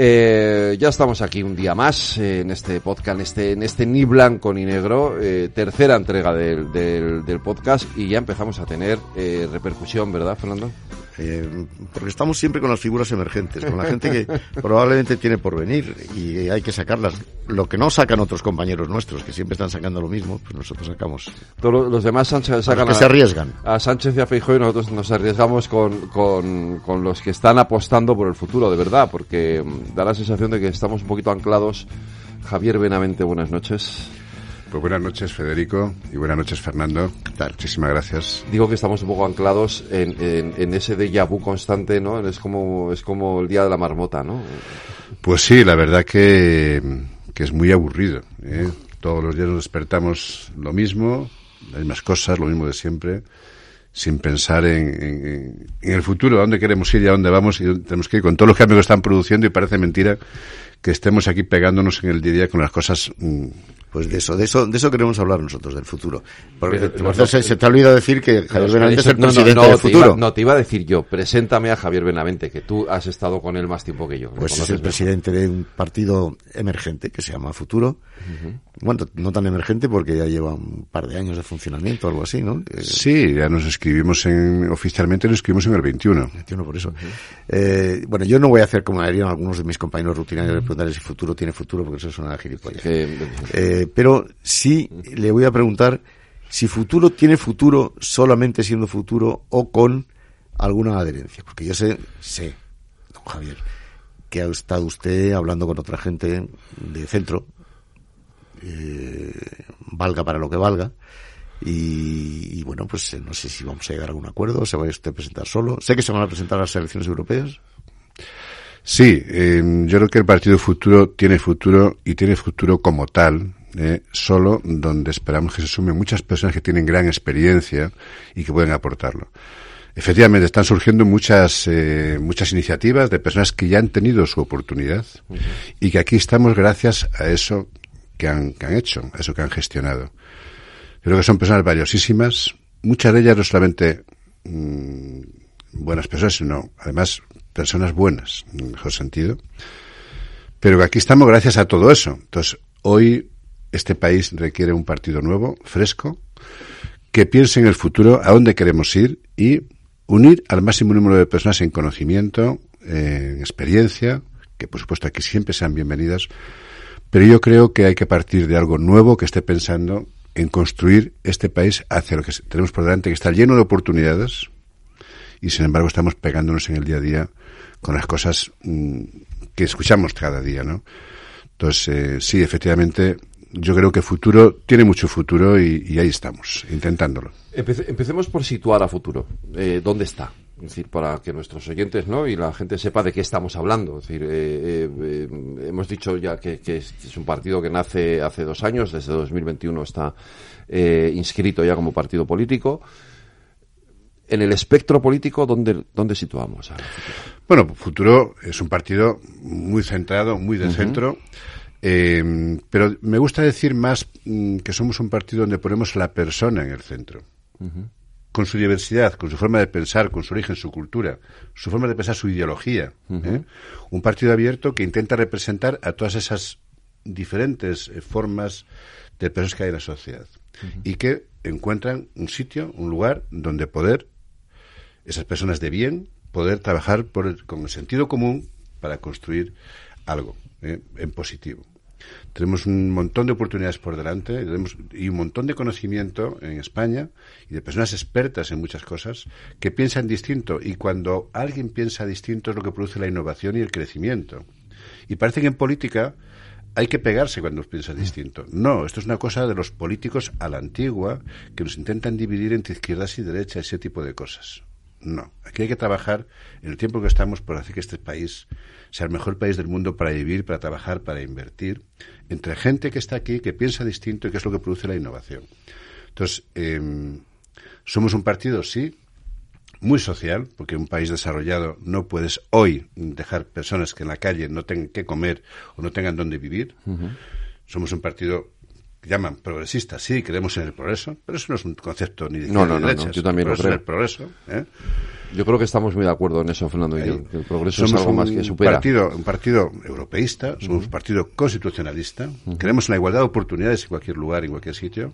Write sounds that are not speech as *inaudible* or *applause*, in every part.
Eh, ya estamos aquí un día más eh, en este podcast, en este, en este ni blanco ni negro, eh, tercera entrega del, del, del, podcast y ya empezamos a tener eh, repercusión, ¿verdad, Fernando? Eh, porque estamos siempre con las figuras emergentes, con la gente que *laughs* probablemente tiene por venir y hay que sacarlas. Lo que no sacan otros compañeros nuestros, que siempre están sacando lo mismo, pues nosotros sacamos. Todos los demás Sánchez sacan los que a, se arriesgan. A Sánchez y a Feijóo y nosotros nos arriesgamos con, con, con los que están apostando por el futuro, de verdad, porque mm, da la sensación de que estamos un poquito anclados. Javier Benavente, buenas noches. Pues buenas noches, Federico, y buenas noches, Fernando. Muchísimas gracias. Digo que estamos un poco anclados en, en, en ese déjà vu constante, ¿no? Es como, es como el día de la marmota, ¿no? Pues sí, la verdad que, que es muy aburrido. ¿eh? Todos los días nos despertamos lo mismo, las mismas cosas, lo mismo de siempre, sin pensar en, en, en el futuro, a dónde queremos ir y a dónde vamos, y tenemos que ir con todos los cambios que están produciendo, y parece mentira que estemos aquí pegándonos en el día a día con las cosas mmm, pues de eso, de eso, de eso queremos hablar nosotros, del futuro. Porque Pero, no, se, se, te ha olvidado decir que Javier Benavente es el presidente no, no, del futuro. Iba, no, te iba a decir yo, preséntame a Javier Benavente, que tú has estado con él más tiempo que yo. Pues es el presidente de un partido emergente que se llama Futuro. Uh -huh. Bueno, no tan emergente porque ya lleva un par de años de funcionamiento o algo así, ¿no? Sí, ya nos escribimos en, oficialmente nos escribimos en el 21. 21 por eso. Uh -huh. eh, bueno, yo no voy a hacer como harían algunos de mis compañeros rutinarios de preguntarle si futuro tiene futuro porque eso es una gilipollas. Eh, eh, pero sí le voy a preguntar si futuro tiene futuro solamente siendo futuro o con alguna adherencia. Porque yo sé, sé, don Javier, que ha estado usted hablando con otra gente de centro, eh, valga para lo que valga, y, y, bueno, pues no sé si vamos a llegar a algún acuerdo, se va a usted a presentar solo. Sé que se van a presentar las elecciones europeas. Sí, eh, yo creo que el Partido Futuro tiene futuro y tiene futuro como tal, eh, solo donde esperamos que se sumen muchas personas que tienen gran experiencia y que pueden aportarlo. Efectivamente, están surgiendo muchas, eh, muchas iniciativas de personas que ya han tenido su oportunidad uh -huh. y que aquí estamos gracias a eso que han, que han hecho, a eso que han gestionado. Creo que son personas valiosísimas, muchas de ellas no solamente mmm, buenas personas, sino además personas buenas, en el mejor sentido. Pero que aquí estamos gracias a todo eso. Entonces, hoy este país requiere un partido nuevo, fresco, que piense en el futuro, a dónde queremos ir y unir al máximo número de personas en conocimiento, en experiencia, que por supuesto aquí siempre sean bienvenidas, pero yo creo que hay que partir de algo nuevo que esté pensando en construir este país hacia lo que tenemos por delante, que está lleno de oportunidades y sin embargo estamos pegándonos en el día a día con las cosas mmm, que escuchamos cada día, ¿no? Entonces, eh, sí, efectivamente, yo creo que futuro tiene mucho futuro y, y ahí estamos, intentándolo. Empece, empecemos por situar a futuro. Eh, ¿Dónde está? Es decir, para que nuestros oyentes ¿no? y la gente sepa de qué estamos hablando. Es decir, eh, eh, hemos dicho ya que, que, es un partido que nace hace dos años, desde 2021 está eh, inscrito ya como partido político. En el espectro político, ¿dónde, dónde situamos? Ahora, bueno, Futuro es un partido muy centrado, muy de uh -huh. centro. Eh, pero me gusta decir más mm, que somos un partido donde ponemos a la persona en el centro. Uh -huh. Con su diversidad, con su forma de pensar, con su origen, su cultura, su forma de pensar, su ideología. Uh -huh. ¿eh? Un partido abierto que intenta representar a todas esas diferentes eh, formas de personas que hay en la sociedad. Uh -huh. Y que encuentran un sitio, un lugar donde poder, esas personas de bien, poder trabajar por el, con el sentido común para construir algo eh, en positivo. Tenemos un montón de oportunidades por delante tenemos, y un montón de conocimiento en España y de personas expertas en muchas cosas que piensan distinto y cuando alguien piensa distinto es lo que produce la innovación y el crecimiento. Y parece que en política hay que pegarse cuando piensas distinto. No, esto es una cosa de los políticos a la antigua que nos intentan dividir entre izquierdas y derechas, ese tipo de cosas. No, aquí hay que trabajar en el tiempo que estamos por hacer que este país sea el mejor país del mundo para vivir, para trabajar, para invertir, entre gente que está aquí, que piensa distinto y que es lo que produce la innovación. Entonces, eh, somos un partido, sí, muy social, porque un país desarrollado no puedes hoy dejar personas que en la calle no tengan que comer o no tengan dónde vivir. Somos un partido llaman progresista, sí, creemos en el progreso, pero eso no es un concepto ni de no, no, no, yo también lo creo. el progreso. ¿eh? Yo creo que estamos muy de acuerdo en eso, Fernando y yo. el progreso es algo más que supera. Partido, un partido europeísta, somos un partido constitucionalista, creemos en la igualdad de oportunidades en cualquier lugar, en cualquier sitio.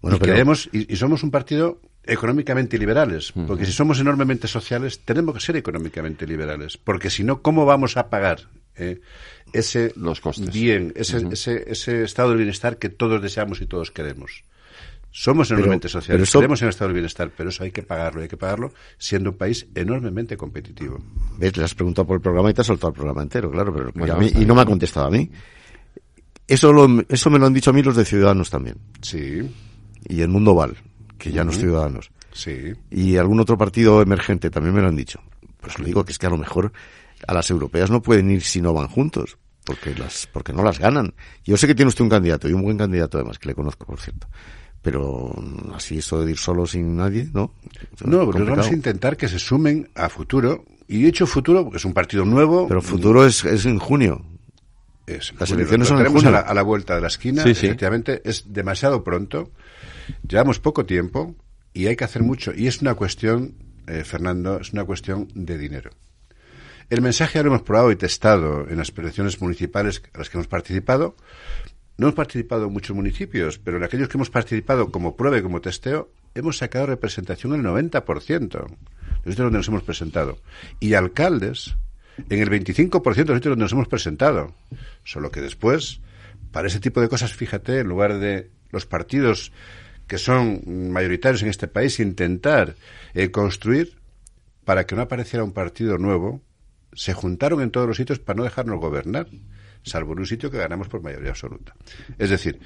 Bueno, y, creemos, y, somos un partido económicamente liberales, porque si somos enormemente sociales, tenemos que ser económicamente liberales, porque si no, ¿cómo vamos a pagar eh, ese Los costes. bien, ese, ese, ese estado de bienestar que todos deseamos y todos queremos? Somos enormemente sociales, creemos en el estado del bienestar, pero eso hay que pagarlo, hay que pagarlo siendo un país enormemente competitivo. ¿Ves? Le has preguntado por el programa y te has soltado el programa entero, claro, pero y no me ha contestado a mí. Eso, lo, eso me lo han dicho a mí los de Ciudadanos también. Sí. Y el Mundo Val, que ya no es Ciudadanos. Sí. Y algún otro partido emergente también me lo han dicho. Pues lo digo que es que a lo mejor a las europeas no pueden ir si no van juntos, porque las, porque no las ganan. Yo sé que tiene usted un candidato, y un buen candidato además, que le conozco, por cierto pero así eso de ir solo sin nadie, ¿no? no, pero vamos a intentar que se sumen a futuro. Y de hecho, futuro es un partido nuevo. Pero futuro es, es en junio. Es, Las elecciones son en junio. A la, vuelta de la esquina. Sí, Efectivamente, es demasiado pronto. Llevamos poco tiempo y hay que hacer mucho. Y es una cuestión, eh, Fernando, es una cuestión de dinero. El mensaje ya lo hemos probado y testado en las elecciones municipales a las que hemos participado no hemos participado en muchos municipios, pero en aquellos que hemos participado como prueba y como testeo, hemos sacado representación en el 90% de los donde nos hemos presentado. Y alcaldes en el 25% de los donde nos hemos presentado. Solo que después, para ese tipo de cosas, fíjate, en lugar de los partidos que son mayoritarios en este país, intentar eh, construir para que no apareciera un partido nuevo, se juntaron en todos los sitios para no dejarnos gobernar salvo en un sitio que ganamos por mayoría absoluta. Es decir...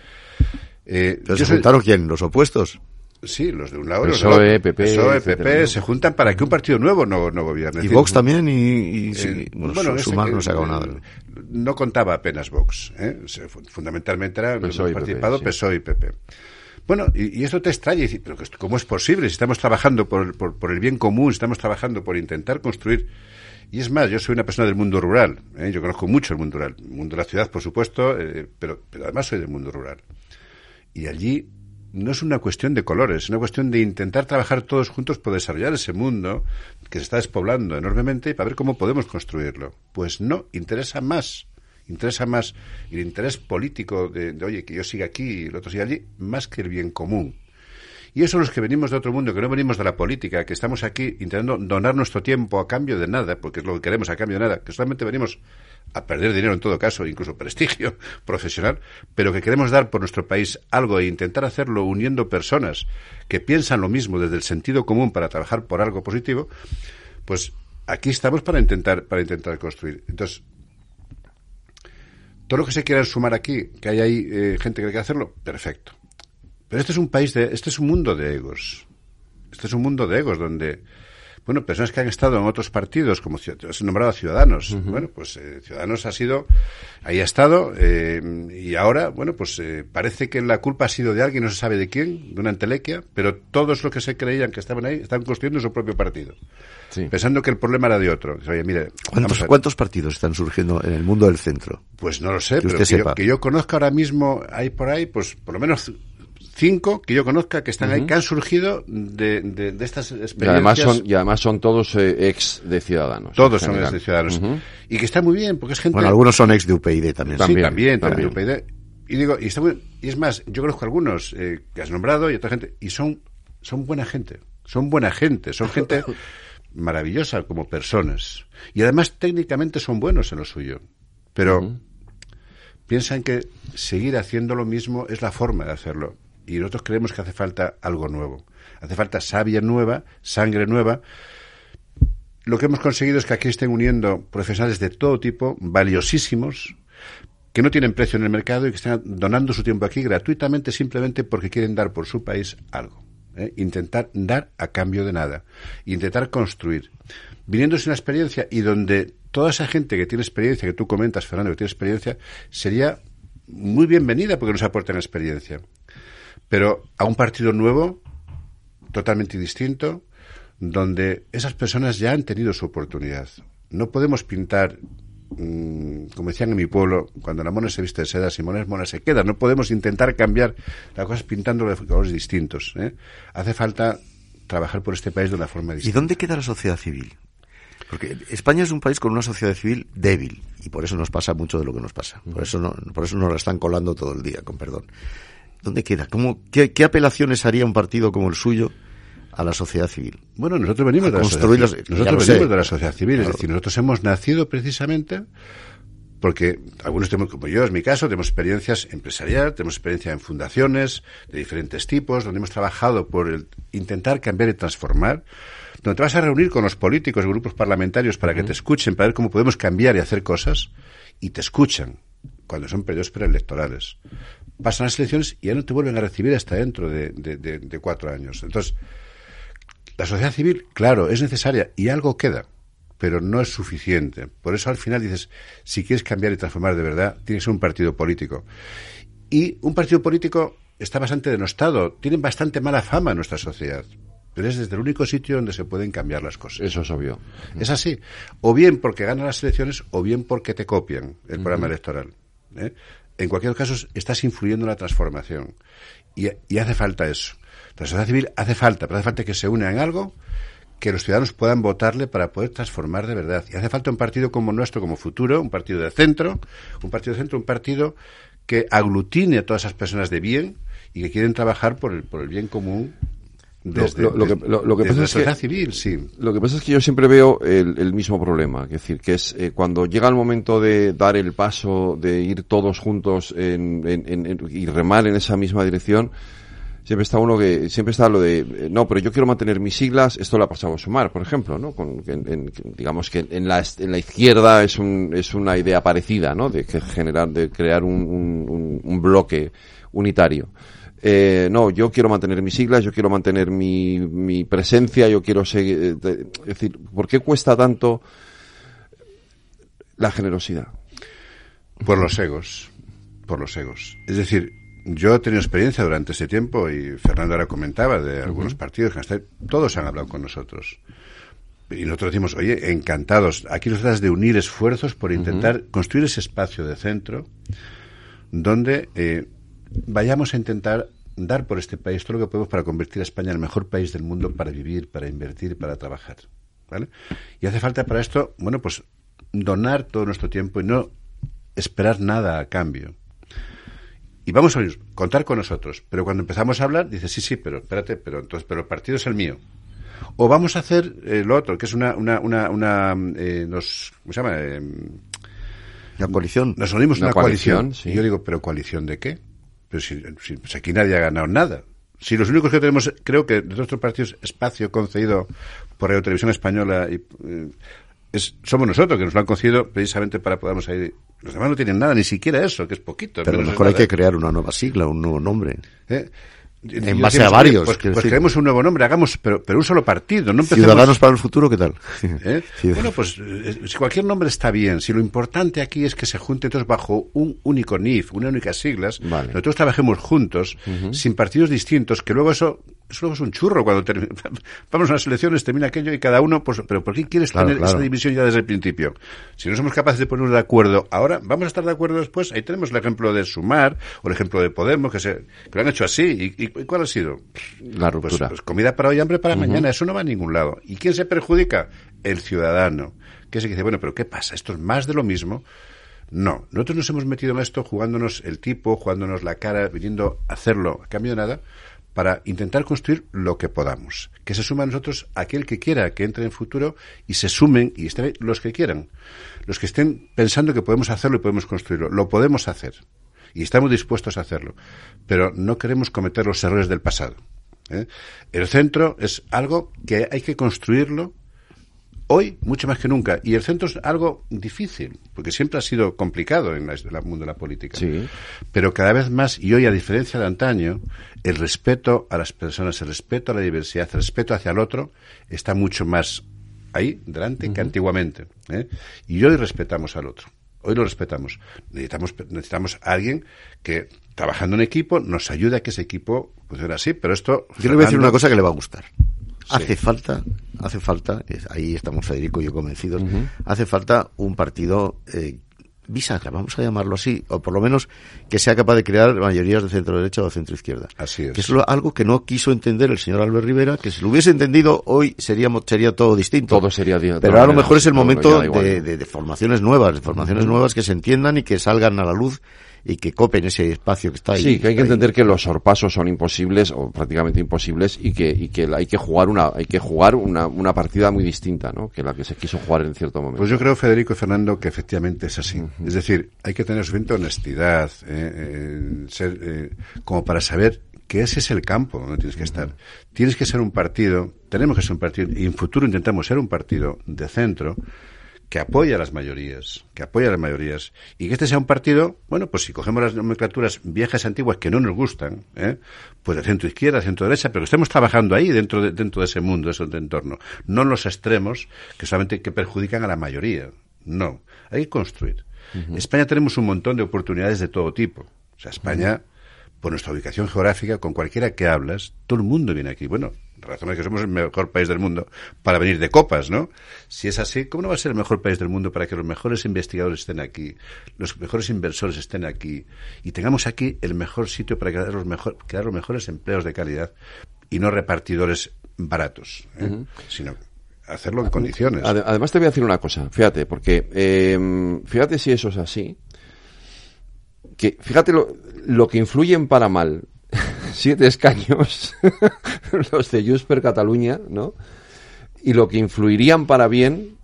Eh, ¿Se juntaron quién? ¿Los opuestos? Sí, los de un lado. PSOE, PP, PSOE, PP, se juntan para que un partido nuevo no, no gobierne. Y Vox también, y, eh, bueno, Sumar no se ha nada. No contaba apenas Vox. ¿eh? Fundamentalmente era PSOE participado PSOE y PP. Bueno, y, esto te extraña, y pero ¿cómo es posible? Si estamos trabajando por, por, por el bien común, si estamos trabajando por intentar construir y es más, yo soy una persona del mundo rural, ¿eh? yo conozco mucho el mundo rural, el mundo de la ciudad, por supuesto, eh, pero, pero además soy del mundo rural. Y allí no es una cuestión de colores, es una cuestión de intentar trabajar todos juntos por desarrollar ese mundo que se está despoblando enormemente y para ver cómo podemos construirlo. Pues no, interesa más, interesa más el interés político de, de oye, que yo siga aquí y el otro siga allí, más que el bien común. Y eso los que venimos de otro mundo, que no venimos de la política, que estamos aquí intentando donar nuestro tiempo a cambio de nada, porque es lo que queremos a cambio de nada, que solamente venimos a perder dinero en todo caso, incluso prestigio *laughs* profesional, pero que queremos dar por nuestro país algo e intentar hacerlo uniendo personas que piensan lo mismo desde el sentido común para trabajar por algo positivo, pues aquí estamos para intentar, para intentar construir. Entonces, todo lo que se quiera sumar aquí, que hay ahí eh, gente que quiere hacerlo, perfecto. Pero este es un país de, este es un mundo de egos. Este es un mundo de egos donde, bueno, personas que han estado en otros partidos, como has nombrado a Ciudadanos. Bueno, pues eh, Ciudadanos ha sido, ahí ha estado, eh, y ahora, bueno, pues eh, parece que la culpa ha sido de alguien, no se sabe de quién, de una entelequia, pero todos los que se creían que estaban ahí están construyendo su propio partido. Pensando que el problema era de otro. Oye, mire, ¿Cuántos, ¿Cuántos, partidos están surgiendo en el mundo del centro? Pues no lo sé, pero que yo, que yo, conozca ahora mismo, hay por ahí, pues por lo menos cinco que yo conozca que están ahí, que han surgido de, de, estas experiencias. Y además son, y además son todos eh, ex de Ciudadanos. Todos son ex de Ciudadanos. Y que está muy bien, porque es gente... Bueno, algunos son ex de UPyD también. Sí, también, también, de UPyD. Y digo, y, está muy, y es más, yo conozco algunos eh, que has nombrado y otra gente, y son, son buena gente. Son buena gente, son gente *laughs* maravillosa como personas. Y además técnicamente son buenos en lo suyo. Pero piensan que seguir haciendo lo mismo es la forma de hacerlo y nosotros creemos que hace falta algo nuevo. Hace falta savia nueva, sangre nueva. Lo que hemos conseguido es que aquí estén uniendo profesionales de todo tipo, valiosísimos, que no tienen precio en el mercado y que están donando su tiempo aquí gratuitamente simplemente porque quieren dar por su país algo. ¿eh? Intentar dar a cambio de nada. Intentar construir. Viniéndose una experiencia y donde toda esa gente que tiene experiencia, que tú comentas, Fernando, que tiene experiencia, sería muy bienvenida porque nos aportan experiencia. Pero a un partido nuevo, totalmente distinto, donde esas personas ya han tenido su oportunidad. No podemos pintar mm, como decían en mi pueblo, cuando la mona se viste de seda, si mona es mona se queda. No podemos intentar cambiar las cosas pintándolo de colores distintos. ¿eh? Hace falta trabajar por este país de una forma distinta. ¿Y dónde queda la sociedad civil? Porque España es un país con una sociedad civil débil y por eso nos pasa mucho de lo que nos pasa. Por eso no, por eso nos la están colando todo el día, con perdón. ¿Dónde queda? ¿Cómo, qué, apelaciones haría un partido como el suyo a la sociedad civil? Bueno, nosotros venimos, de la sociedad, civil. nosotros venimos de la sociedad civil, es decir, nosotros hemos nacido precisamente porque algunos tenemos, como yo, es mi caso, tenemos experiencias empresariales, tenemos experiencia en fundaciones de diferentes tipos, donde hemos trabajado por el, intentar cambiar y transformar, donde te vas a reunir con los políticos, grupos parlamentarios para que te escuchen, para ver cómo podemos cambiar y hacer cosas, y te escuchan cuando son periodos preelectorales. Pasan las elecciones y ya no te vuelven a recibir hasta dentro de, de cuatro años. Entonces, la sociedad civil, claro, es necesaria y algo queda pero no es suficiente. Por eso al final dices, si quieres cambiar y transformar de verdad, tiene que ser un partido político. Y un partido político está bastante denostado, tiene bastante mala fama en nuestra sociedad. Pero es desde el único sitio donde se pueden cambiar las cosas. Eso es obvio. Es así. O bien porque ganan las elecciones o bien porque te copian el programa electoral. ¿eh? En cualquier caso, estás influyendo en la transformación. Y, y hace falta eso. La sociedad civil hace falta, pero hace falta que se una en algo que los ciudadanos puedan votarle para poder transformar de verdad. Y hace falta un partido como nuestro, como futuro, un partido de centro, un partido de centro, un partido que aglutine a todas esas personas de bien y que quieren trabajar por el, por el bien común desde, lo, que, lo, que pasa es que, civil, sí. Lo que pasa es que yo siempre veo el, mismo problema, es decir, que es eh, cuando llega el momento de dar el paso, de ir todos juntos y remar en esa misma dirección, siempre está uno que siempre está lo de eh, no pero yo quiero mantener mis siglas esto lo ha pasado a sumar por ejemplo no con digamos que en la en la izquierda es un es una idea parecida no de que generar de crear un, un, bloque unitario eh, no, yo quiero mantener mis siglas, yo quiero mantener mi, mi presencia, yo quiero seguir. Eh, es decir, ¿por qué cuesta tanto la generosidad? Por los egos. Por los egos. Es decir, yo he tenido experiencia durante ese tiempo y Fernando ahora comentaba de algunos partidos que todos han hablado con nosotros. Y nosotros decimos, oye, encantados. Aquí nos tratas de unir esfuerzos por intentar construir ese espacio de centro donde eh, vayamos a intentar dar por este país todo lo que podemos para convertir a España en el mejor país del mundo para vivir, para invertir, para trabajar. ¿Vale? Y hace falta para esto, bueno, pues donar todo nuestro tiempo y no esperar nada a cambio y vamos a contar con nosotros. Pero cuando empezamos a hablar, dice, sí, sí, pero espérate, pero entonces, pero el partido es el mío. O vamos a hacer eh, lo otro, que es una, una, una, una eh, nos, ¿cómo se llama? Eh, una coalición. Nos unimos una, una coalición. Y yo digo, ¿pero coalición de qué? Pero si, si pues aquí nadie ha ganado nada. Si los únicos que tenemos, creo que de nuestros partidos, espacio concedido por Radio Televisión Española y, eh, es, somos nosotros que nos lo han concedido precisamente para podernos ir. Los demás no tienen nada, ni siquiera eso, que es poquito. Pero a lo mejor hay que crear una nueva sigla, un nuevo nombre. ¿Eh? En base a varios. Pues, pues creemos un nuevo nombre, hagamos, pero, pero un solo partido. No Ciudadanos para el futuro, ¿qué tal? *laughs* ¿Eh? Bueno, pues eh, si cualquier nombre está bien. Si lo importante aquí es que se junten todos bajo un único NIF, una única siglas, nosotros trabajemos juntos, sin partidos distintos, que luego eso eso es un churro cuando *laughs* vamos a las elecciones, termina aquello y cada uno, pues, pero ¿por qué quieres tener esa división ya desde el principio? Si no somos capaces de ponernos de acuerdo ahora, vamos a estar de acuerdo después. Ahí tenemos el ejemplo de Sumar o el ejemplo de Podemos, que, se, que lo han hecho así. ¿Y, cuál ha sido? La pues, ruptura. Pues, comida para hoy, y hambre para mañana. Eso no va a ningún lado. ¿Y quién se perjudica? El ciudadano. Que se dice, bueno, pero ¿qué pasa? Esto es más de lo mismo. No, nosotros nos hemos metido en esto jugándonos el tipo, jugándonos la cara, viniendo a hacerlo a cambio de nada, para intentar construir lo que podamos. Que se suma a nosotros aquel que quiera que entre en futuro y se sumen y estén los que quieran. Los que estén pensando que podemos hacerlo y podemos construirlo. Lo podemos hacer. Y estamos dispuestos a hacerlo. Pero no queremos cometer los errores del pasado. ¿eh? El centro es algo que hay que construirlo Hoy, mucho más que nunca. Y el centro es algo difícil, porque siempre ha sido complicado en, el mundo de la política. Pero cada vez más, y hoy, a diferencia de antaño, el respeto a las personas, el respeto a la diversidad, el respeto hacia el otro, está mucho más ahí, delante, que antiguamente. ¿eh? Y hoy respetamos al otro. Hoy lo respetamos. Necesitamos, necesitamos a alguien que, trabajando en equipo, nos ayude a que ese equipo funcione así. Pero esto. Yo le voy a decir una cosa que le va a gustar Hace falta, hace falta, ahí estamos Federico y yo convencidos, hace falta un partido eh, bisagra, vamos a llamarlo así, o por lo menos que sea capaz de crear mayorías de centro derecha o centro izquierda. Así es. Que es algo que no quiso entender el señor Albert Rivera, que si lo hubiese entendido hoy sería, sería todo distinto. Todo sería Pero a lo mejor es el momento de, de, formaciones nuevas, de formaciones nuevas que se entiendan y que salgan a la luz y que copen ese espacio que está ahí. Sí, que hay que entender que los sorpasos son imposibles o prácticamente imposibles y que, y que hay que jugar una, hay que jugar una, una partida muy distinta, ¿no? Que la que se quiso jugar en cierto momento. Pues yo creo, Federico y Fernando, que efectivamente es así. Es decir, hay que tener suficiente honestidad, eh, eh, ser, eh, como para saber que ese es el campo donde tienes que estar. Tienes que ser un partido, tenemos que ser un partido, y en futuro intentamos ser un partido de centro, que apoya a las mayorías, que apoya a las mayorías, y que este sea un partido, bueno, pues si cogemos las nomenclaturas viejas antiguas que no nos gustan, ¿eh? pues de centro izquierda, centro derecha, pero que estemos trabajando ahí dentro de, dentro de ese mundo, de ese entorno, no en los extremos que solamente que perjudican a la mayoría, no, hay que construir. En España tenemos un montón de oportunidades de todo tipo, o sea, España, por nuestra ubicación geográfica, con cualquiera que hablas, todo el mundo viene aquí, bueno, razones que somos el mejor país del mundo para venir de copas, ¿no? Si es así, ¿cómo no va a ser el mejor país del mundo para que los mejores investigadores estén aquí, los mejores inversores estén aquí y tengamos aquí el mejor sitio para crear los, mejor, crear los mejores empleos de calidad y no repartidores baratos, ¿eh? sino hacerlo en condiciones. Además te voy a decir una cosa, fíjate, porque eh, fíjate si eso es así, que fíjate lo, lo que influyen para mal siete escaños, *laughs* los de Junts per Cataluña, ¿no? Y lo que influirían para bien,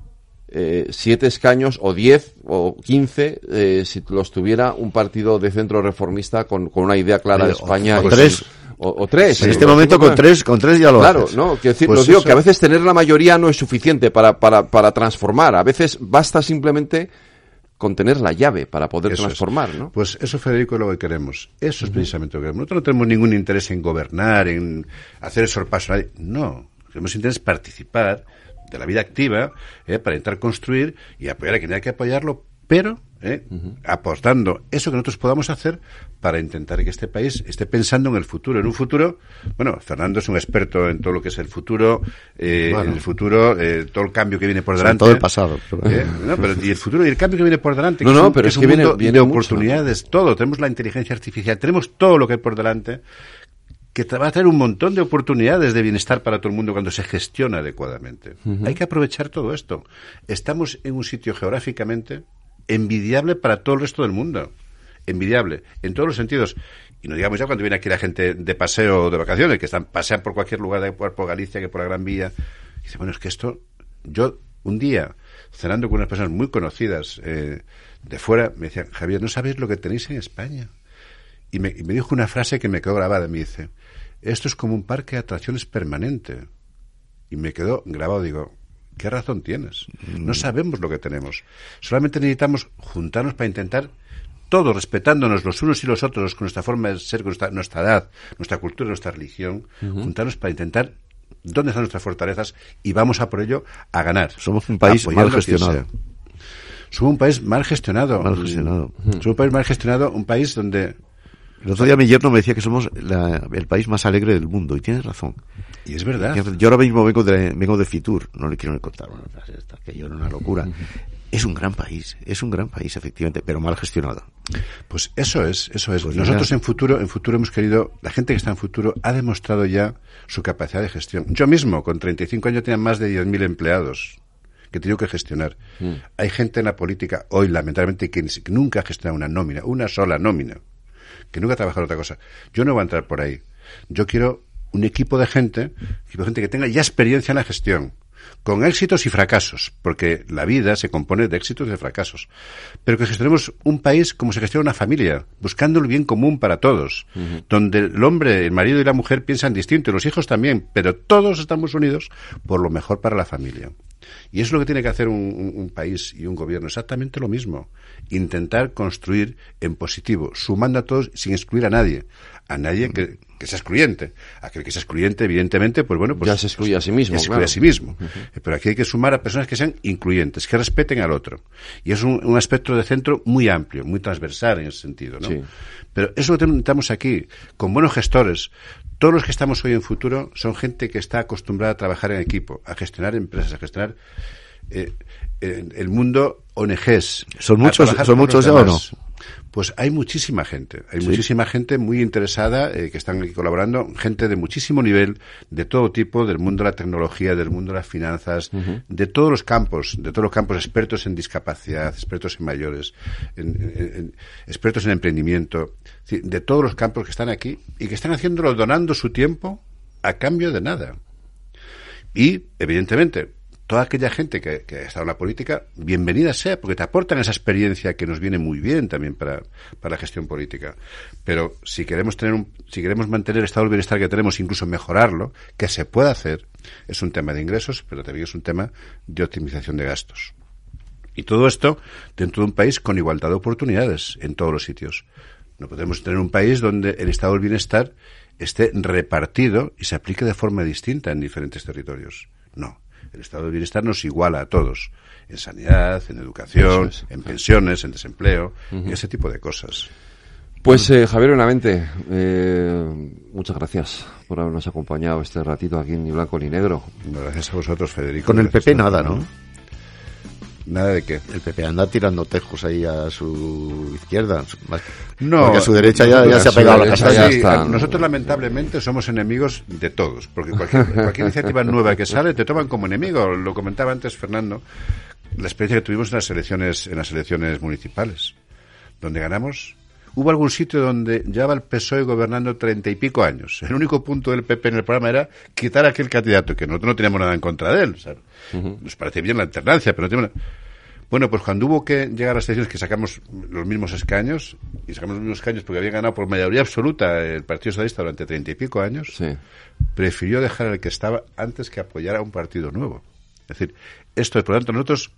eh, siete escaños o diez o quince, eh, si los tuviera un partido de centro reformista con, con una idea clara de España. O, tres. O, tres. En este momento con tres, con tres ya lo Claro, no, que decir, pues digo que a veces tener la mayoría no es suficiente para, para, para transformar. A veces basta simplemente con tener la llave para poder transformar, ¿no? Pues eso, Federico, es lo que queremos. Eso es precisamente lo que queremos. Nosotros no tenemos ningún interés en gobernar, en hacer el sorpaso a nadie. No. Tenemos interés en participar de la vida activa eh, para intentar construir y apoyar a quien haya que apoyarlo, pero ¿eh? aportando eso que nosotros podamos hacer para intentar que este país esté pensando en el futuro. En un futuro, bueno, Fernando es un experto en todo lo que es el futuro, eh, en el futuro, eh, todo el cambio que viene por delante. todo el pasado. ¿Eh? y el futuro y el cambio que viene por delante. No, no, pero es, que viene, viene de oportunidades, todo. Tenemos la inteligencia artificial, tenemos todo lo que hay por delante que va a traer un montón de oportunidades de bienestar para todo el mundo cuando se gestiona adecuadamente. Hay que aprovechar todo esto. Estamos en un sitio geográficamente envidiable para todo el resto del mundo. Envidiable, en todos los sentidos. Y no digamos ya cuando viene aquí la gente de paseo de vacaciones, que están pasean por cualquier lugar, de, por Galicia, que por la Gran Vía. Y dice, bueno, es que esto, yo un día, cenando con unas personas muy conocidas eh, de fuera, me decían, Javier, no sabéis lo que tenéis en España. Y me, y me dijo una frase que me quedó grabada, me dice, esto es como un parque de atracciones permanente. Y me quedó grabado, digo, ¿Qué razón tienes? No mm. sabemos lo que tenemos. Solamente necesitamos juntarnos para intentar todo respetándonos los unos y los otros con nuestra forma de ser, con nuestra, edad, nuestra cultura, nuestra religión, juntarnos para intentar dónde están nuestras fortalezas y vamos a por ello a ganar. Somos un país mal gestionado. Somos un país mal gestionado. Mal gestionado. Somos un país mal gestionado, un país donde el otro día mi yerno me decía que somos el país más alegre del mundo, y tienes razón. Y es verdad. Yo ahora mismo vengo de, vengo de Fitur, no le quiero contar una frase esta, que yo era una locura. *laughs* Es un gran país, es un gran país, efectivamente, pero mal gestionado. Pues eso es, eso es. Pues Nosotros en futuro, en futuro hemos querido, la gente que está en futuro ha demostrado ya su capacidad de gestión. Yo mismo, con 35 años, tenía más de 10.000 empleados que he tenido que gestionar. Mm. Hay gente en la política hoy, lamentablemente, que nunca ha gestionado una nómina, una sola nómina que nunca ha trabajado en otra cosa. Yo no voy a entrar por ahí. Yo quiero un equipo de gente, equipo de gente que tenga ya experiencia en la gestión, con éxitos y fracasos, porque la vida se compone de éxitos y de fracasos. Pero que gestionemos un país como se gestiona una familia, buscando el bien común para todos, donde el hombre, el marido y la mujer piensan distinto, y los hijos también, pero todos estamos unidos por lo mejor para la familia. Y eso es lo que tiene que hacer un, país y un gobierno, exactamente lo mismo. Intentar construir en positivo, sumando a todos sin excluir a nadie. A nadie que, sea excluyente. Aquel que sea excluyente, evidentemente, pues bueno, pues. Ya se excluye a sí mismo. se excluye a sí mismo. Pero aquí hay que sumar a personas que sean incluyentes, que respeten al otro. Y es un, aspecto de centro muy amplio, muy transversal en ese sentido, ¿no? Pero eso lo necesitamos aquí, con buenos gestores, todos los que estamos hoy en futuro son gente que está acostumbrada a trabajar en equipo, a gestionar empresas, a gestionar eh, el mundo ONGs. ¿Son muchos, ¿son muchos ya o no? Pues hay muchísima gente, hay muchísima gente muy interesada eh, que están aquí colaborando, gente de muchísimo nivel, de todo tipo, del mundo de la tecnología, del mundo de las finanzas, de todos los campos, de todos los campos, expertos en discapacidad, expertos en mayores, expertos en emprendimiento, de todos los campos que están aquí y que están haciéndolo donando su tiempo a cambio de nada. Y, evidentemente, toda aquella gente que, que, ha estado en la política, bienvenida sea, porque te aportan esa experiencia que nos viene muy bien también para, para la gestión política. Pero si queremos tener un, si queremos mantener el estado del bienestar que tenemos, incluso mejorarlo, que se puede hacer, es un tema de ingresos, pero también es un tema de optimización de gastos. Y todo esto dentro de un país con igualdad de oportunidades en todos los sitios. No podemos tener un país donde el estado del bienestar esté repartido y se aplique de forma distinta en diferentes territorios. No el estado de bienestar nos iguala a todos, en sanidad, en educación, en pensiones, en desempleo, y ese tipo de cosas. Pues eh, Javier Benavente, eh, muchas gracias por habernos acompañado este ratito aquí en Ni Blanco ni Negro. Gracias a vosotros, Federico. Con el PP nada, ¿no? Nada de qué. El PP anda tirando tejos ahí a su izquierda. No. Porque a su derecha ya, se ha pegado la casa. nosotros lamentablemente somos enemigos de todos. Porque cualquier, *laughs* cualquier iniciativa nueva que sale te toman como enemigo. Lo comentaba antes Fernando. La experiencia que tuvimos en las elecciones, en las elecciones municipales. Donde ganamos hubo algún sitio donde llevaba el PSOE gobernando treinta y pico años. El único punto del PP en el programa era quitar a aquel candidato, que nosotros no teníamos nada en contra de él. Nos parece bien la alternancia, pero no tenemos... Bueno, pues cuando hubo que llegar a las elecciones que sacamos los mismos escaños, y sacamos los mismos escaños porque había ganado por mayoría absoluta el Partido Socialista durante treinta y pico años, prefirió dejar el que estaba antes que apoyar a un partido nuevo. Es decir, esto es, por lo tanto, nosotros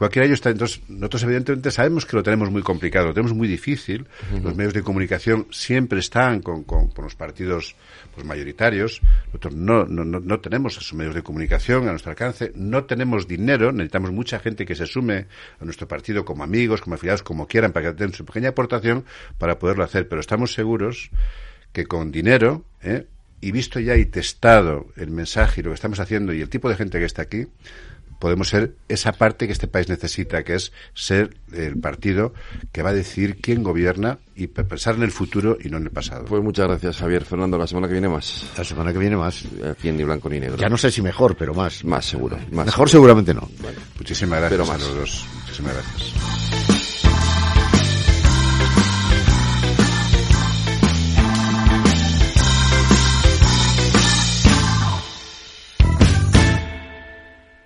cualquiera de ellos está. Entonces, nosotros evidentemente sabemos que lo tenemos muy complicado, lo tenemos muy difícil. Los medios de comunicación siempre están con, con, los partidos pues, mayoritarios. Nosotros no, no, no, tenemos esos medios de comunicación a nuestro alcance, no tenemos dinero, necesitamos mucha gente que se sume a nuestro partido como amigos, como afiliados, como quieran, para que den su pequeña aportación para poderlo hacer. Pero estamos seguros que con dinero, ¿eh? y visto ya y testado el mensaje y lo que estamos haciendo y el tipo de gente que está aquí, podemos ser esa parte que este país necesita, que es ser el partido que va a decir quién gobierna y pensar en el futuro y no en el pasado. Pues muchas gracias, Javier. Fernando, la semana que viene más. La semana que viene más. Aquí ni blanco ni negro. Ya no sé si mejor, pero más. Más seguro. Mejor seguramente no. Muchísimas gracias a los dos. Muchísimas gracias.